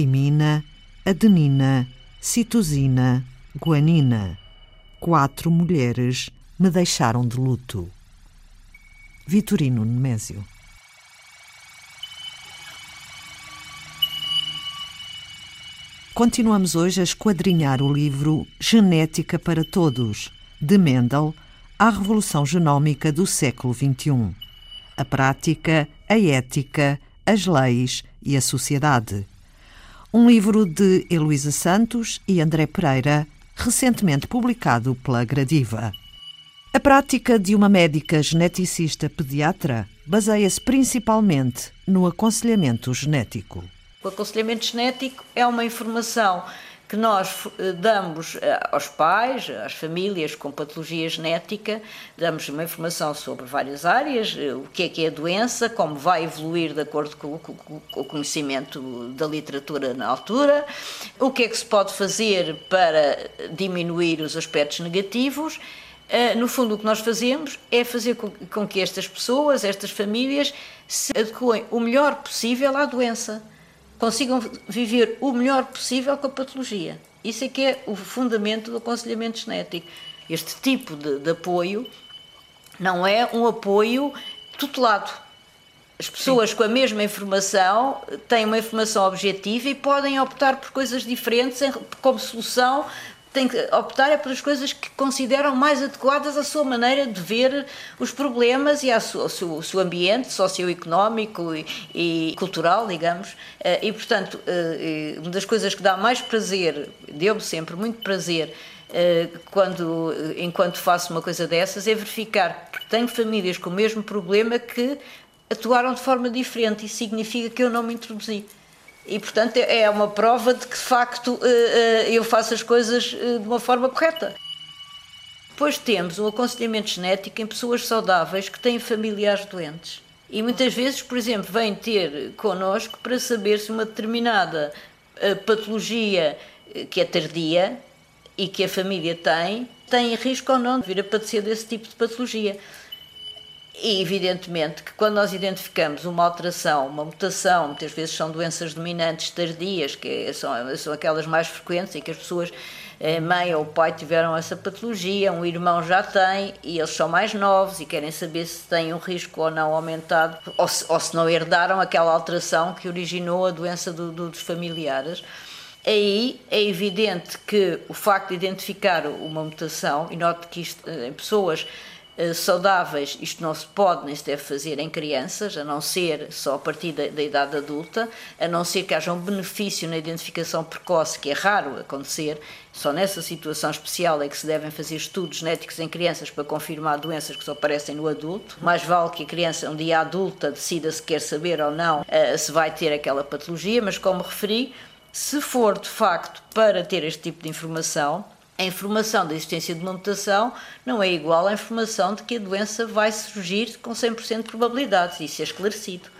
timina, adenina, citosina, guanina. Quatro mulheres me deixaram de luto. Vitorino Nemésio Continuamos hoje a esquadrinhar o livro Genética para Todos, de Mendel, à Revolução Genómica do século XXI. A prática, a ética, as leis e a sociedade. Um livro de Heloísa Santos e André Pereira, recentemente publicado pela Gradiva. A prática de uma médica geneticista pediatra baseia-se principalmente no aconselhamento genético. O aconselhamento genético é uma informação que nós eh, damos eh, aos pais, às famílias com patologia genética, damos uma informação sobre várias áreas, eh, o que é que é a doença, como vai evoluir de acordo com o conhecimento da literatura na altura, o que é que se pode fazer para diminuir os aspectos negativos. No fundo, o que nós fazemos é fazer com que estas pessoas, estas famílias, se adequem o melhor possível à doença consigam viver o melhor possível com a patologia. Isso é que é o fundamento do aconselhamento genético. Este tipo de, de apoio não é um apoio tutelado. As pessoas Sim. com a mesma informação têm uma informação objetiva e podem optar por coisas diferentes como solução tem que optar é pelas coisas que consideram mais adequadas à sua maneira de ver os problemas e ao seu, ao seu, ambiente socioeconómico e, e, cultural, digamos. Eh, e, portanto, eh, uma das coisas que dá mais prazer, deu-me sempre muito prazer, eh, quando, enquanto faço uma coisa dessas, é verificar que tenho famílias com o mesmo problema que atuaram de forma diferente. Isso significa que eu não me introduzi. E, portanto, é, é uma prova de que, de facto, eh, eh, eu faço as coisas eh, de uma forma correta. Depois temos um aconselhamento genético em pessoas saudáveis que têm familiares doentes. E muitas vezes, por exemplo, vêm ter connosco para saber se uma determinada patologia que é tardia e que a família tem, tem risco ou não de vir a padecer desse tipo de patologia. E evidentemente que quando nós identificamos uma alteração, uma mutação, muitas vezes são doenças dominantes tardias, que são, são aquelas mais frequentes em que as pessoas, a eh, mãe ou o pai tiveram essa patologia, um irmão já tem e eles são mais novos e querem saber se têm um risco ou não aumentado ou se, ou se não herdaram aquela alteração que originou a doença do, do, dos familiares. Aí é evidente que o facto de identificar uma mutação, e note que isto eh, em pessoas saudáveis, isto não se pode nem se deve fazer em crianças, a não ser só a partir da, da, idade adulta, a não ser que haja um benefício na identificação precoce, que é raro acontecer, só nessa situação especial é que se devem fazer estudos genéticos em crianças para confirmar doenças que só aparecem no adulto. Mais vale que a criança, um dia adulta, decida se quer saber ou não uh, se vai ter aquela patologia, mas como referi, se for de facto para ter este tipo de informação, a informação da existência de uma mutação não é igual à informação de que a doença vai surgir com 100% de probabilidades. Isso é esclarecido.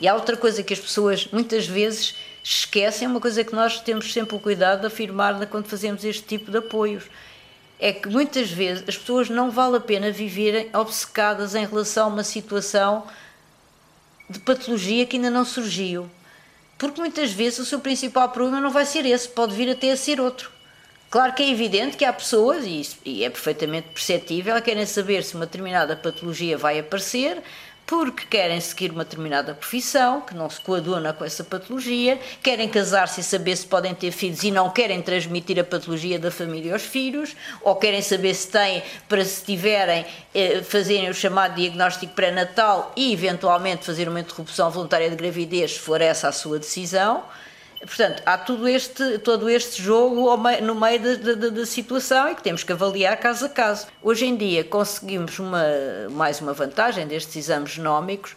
E há outra coisa que as pessoas muitas vezes esquecem, uma coisa que nós temos sempre o cuidado de afirmar quando fazemos este tipo de apoios. É que muitas vezes as pessoas não vale a pena viverem obcecadas em relação a uma situação de patologia que ainda não surgiu. Porque muitas vezes o seu principal problema não vai ser esse, pode vir até a ser outro. Claro que é evidente que há pessoas, e, isso, e é perfeitamente perceptível, querem saber se uma determinada patologia vai aparecer, porque querem seguir uma determinada profissão que não se coaduna com essa patologia, querem casar-se e saber se podem ter filhos e não querem transmitir a patologia da família aos filhos, ou querem saber se têm, para se tiverem, eh, fazerem o chamado diagnóstico pré-natal e eventualmente fazer uma interrupção voluntária de gravidez, se for essa a sua decisão. Portanto, há todo este, todo este jogo no meio da, situação e que temos que avaliar caso a caso. Hoje em dia conseguimos uma, mais uma vantagem destes exames genómicos,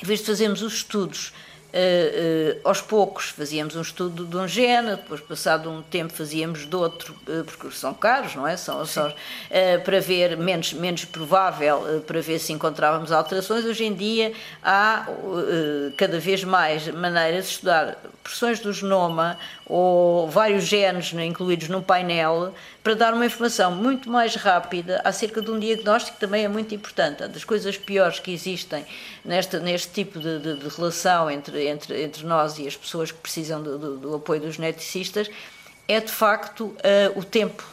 em vez de fazermos os estudos Uh, uh, aos poucos fazíamos um estudo de um gene, depois passado um tempo fazíamos de outro, uh, porque são caros, não é? São, são para ver, menos, menos provável, para ver se encontrávamos alterações. Hoje em dia há cada vez mais maneiras de estudar porções do genoma ou vários genes né, incluídos num painel para dar uma informação muito mais rápida acerca de um diagnóstico que também é muito importante. Das coisas piores que existem neste, neste tipo de, de, de relação entre entre, entre nós e as pessoas que precisam do, do, do apoio dos geneticistas é de facto uh, o tempo.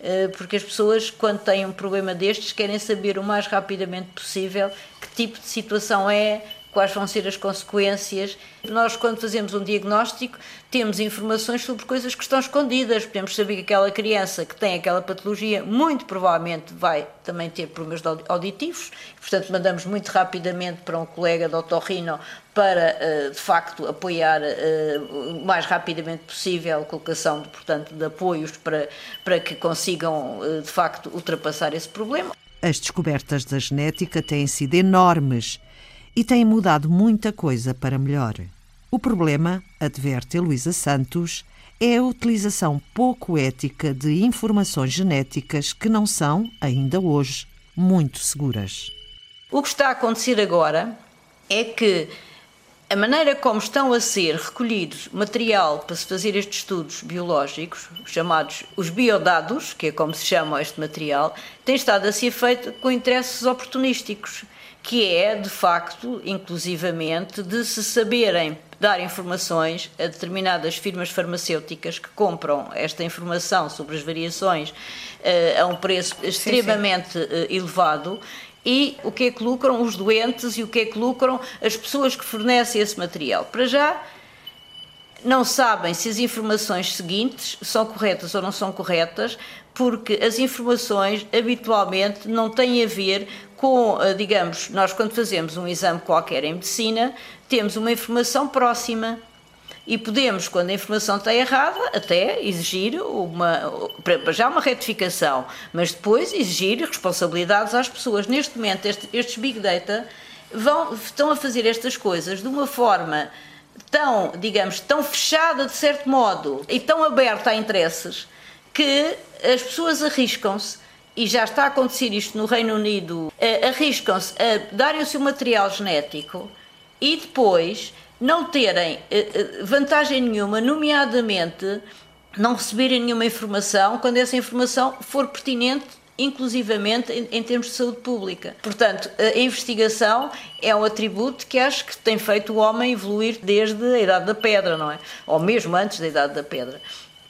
Uh, porque as pessoas, quando têm um problema destes, querem saber o mais rapidamente possível que tipo de situação é, quais vão ser as consequências. Nós, quando fazemos um diagnóstico, temos informações sobre coisas que estão escondidas. Podemos saber que aquela criança que tem aquela patologia, muito provavelmente vai também ter problemas auditivos, portanto, mandamos muito rapidamente para um colega de otorrino para, eh, de facto, apoiar eh, o mais rapidamente possível a colocação, portanto, de apoios para, para que consigam, eh, de facto, ultrapassar esse problema. As descobertas da genética têm sido enormes e tem mudado muita coisa para melhor. O problema, adverte Luísa Santos, é a utilização pouco ética de informações genéticas que não são, ainda hoje, muito seguras. O que está a acontecer agora é que a maneira como estão a ser recolhidos material para se fazer estes estudos biológicos, chamados os biodados, que é como se chama este material, tem estado a ser feito com interesses oportunísticos que é, de facto, inclusivamente, de se saberem dar informações a determinadas firmas farmacêuticas que compram esta informação sobre as variações uh, a um preço extremamente sim, sim. Uh, elevado e o que é que lucram os doentes e o que é que lucram as pessoas que fornecem esse material. Para já, não sabem se as informações seguintes são corretas ou não são corretas, porque as informações habitualmente não têm a ver com, eh, digamos, nós quando fazemos um exame qualquer em medicina, temos uma informação próxima e podemos, quando a informação está errada, até exigir uma, já uma retificação, mas depois exigir responsabilidades às pessoas. Neste momento, estes Big Data vão, estão a fazer estas coisas de uma forma tão, digamos, tão fechada de certo modo e tão aberta a interesses que as pessoas arriscam-se e já está a acontecer isto no Reino Unido, uh, arriscam-se a darem o seu material genético e depois não terem uh, vantagem nenhuma, nomeadamente não receberem nenhuma informação quando essa informação for pertinente inclusivamente em, em, termos de saúde pública. Portanto, a investigação é um atributo que acho que tem feito o homem evoluir desde a Idade da Pedra, não é? Ou mesmo antes da Idade da Pedra.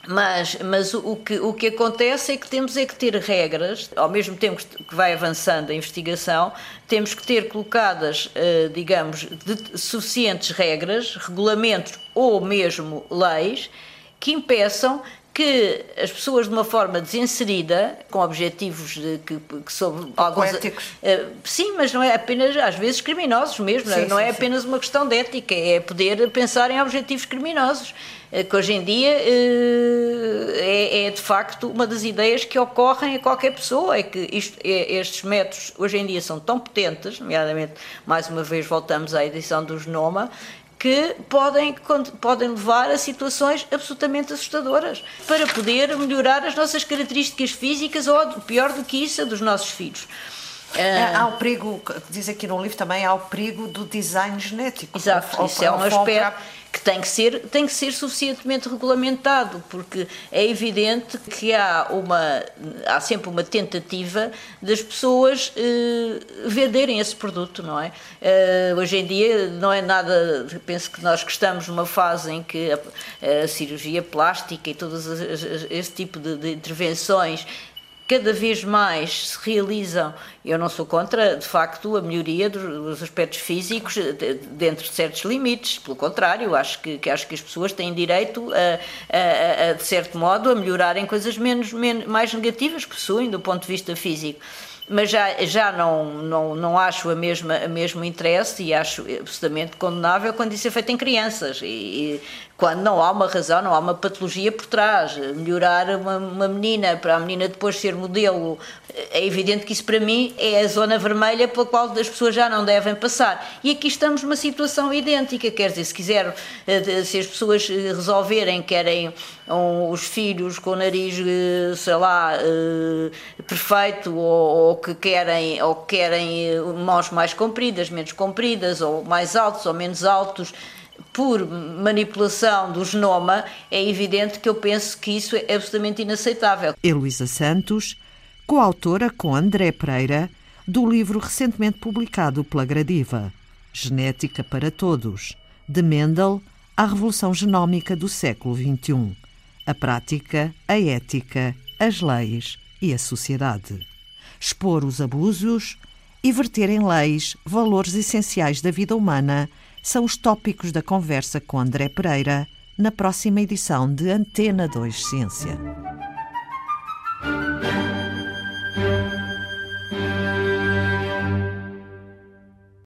Mas, mas o, que, o que acontece é que temos é que ter regras, ao mesmo tempo que vai avançando a investigação, temos que ter colocadas, eh, digamos, de, suficientes regras, regulamentos ou mesmo leis que impeçam que as pessoas de uma forma desinserida, com objetivos de, que, que sobre alguns éticos. Uh, sim, mas não é apenas às vezes criminosos mesmo, sim, não sim, é sim. apenas uma questão de ética, é poder pensar em objetivos criminosos, que hoje em dia uh, é, é, de facto uma das ideias que ocorrem a qualquer pessoa, é que isto, é, estes métodos hoje em dia são tão potentes, nomeadamente mais uma vez voltamos à edição do genoma, que podem, podem levar a situações absolutamente assustadoras para poder melhorar as nossas características físicas ou, pior do que isso, a dos nossos filhos. É, há o perigo, diz aqui no livro também, há o perigo do design genético. Exato, isso é um aspecto que tem que ser tem que ser suficientemente regulamentado porque é evidente que há uma há sempre uma tentativa das pessoas eh, venderem esse produto não é eh, hoje em dia não é nada penso que nós que estamos numa fase em que a, a cirurgia plástica e todas esse tipo de, de intervenções cada vez mais se realizam, eu não sou contra, de facto, a melhoria dos, aspectos físicos dentro de certos limites, pelo contrário, acho que, que acho que as pessoas têm direito, a, a, a, de certo modo, a melhorarem coisas menos, menos, mais negativas que possuem do ponto de vista físico. Mas já, já não, não, não acho a mesma, a mesmo interesse e acho absolutamente condenável quando isso é feito em crianças. E, e, quando não há uma razão, não há uma patologia por trás. Melhorar uma, uma menina para a menina depois ser modelo, é evidente que isso para mim é a zona vermelha pela qual as pessoas já não devem passar. E aqui estamos numa situação idêntica, quer dizer, se quiser, eh, se as pessoas eh, resolverem, querem os filhos com o nariz, eh, sei lá, perfeito, ou, ou que querem, ou querem mãos mais compridas, menos compridas, ou mais altos ou menos altos, por manipulação do genoma, é evidente que eu penso que isso é absolutamente inaceitável. Heloísa Santos, coautora com André Pereira do livro recentemente publicado pela Gradiva, Genética para Todos, de Mendel à Revolução Genómica do século XXI. A prática, a ética, as leis e a sociedade. Expor os abusos e verter em leis valores essenciais da vida humana são os tópicos da conversa com André Pereira na próxima edição de Antena 2 Ciência.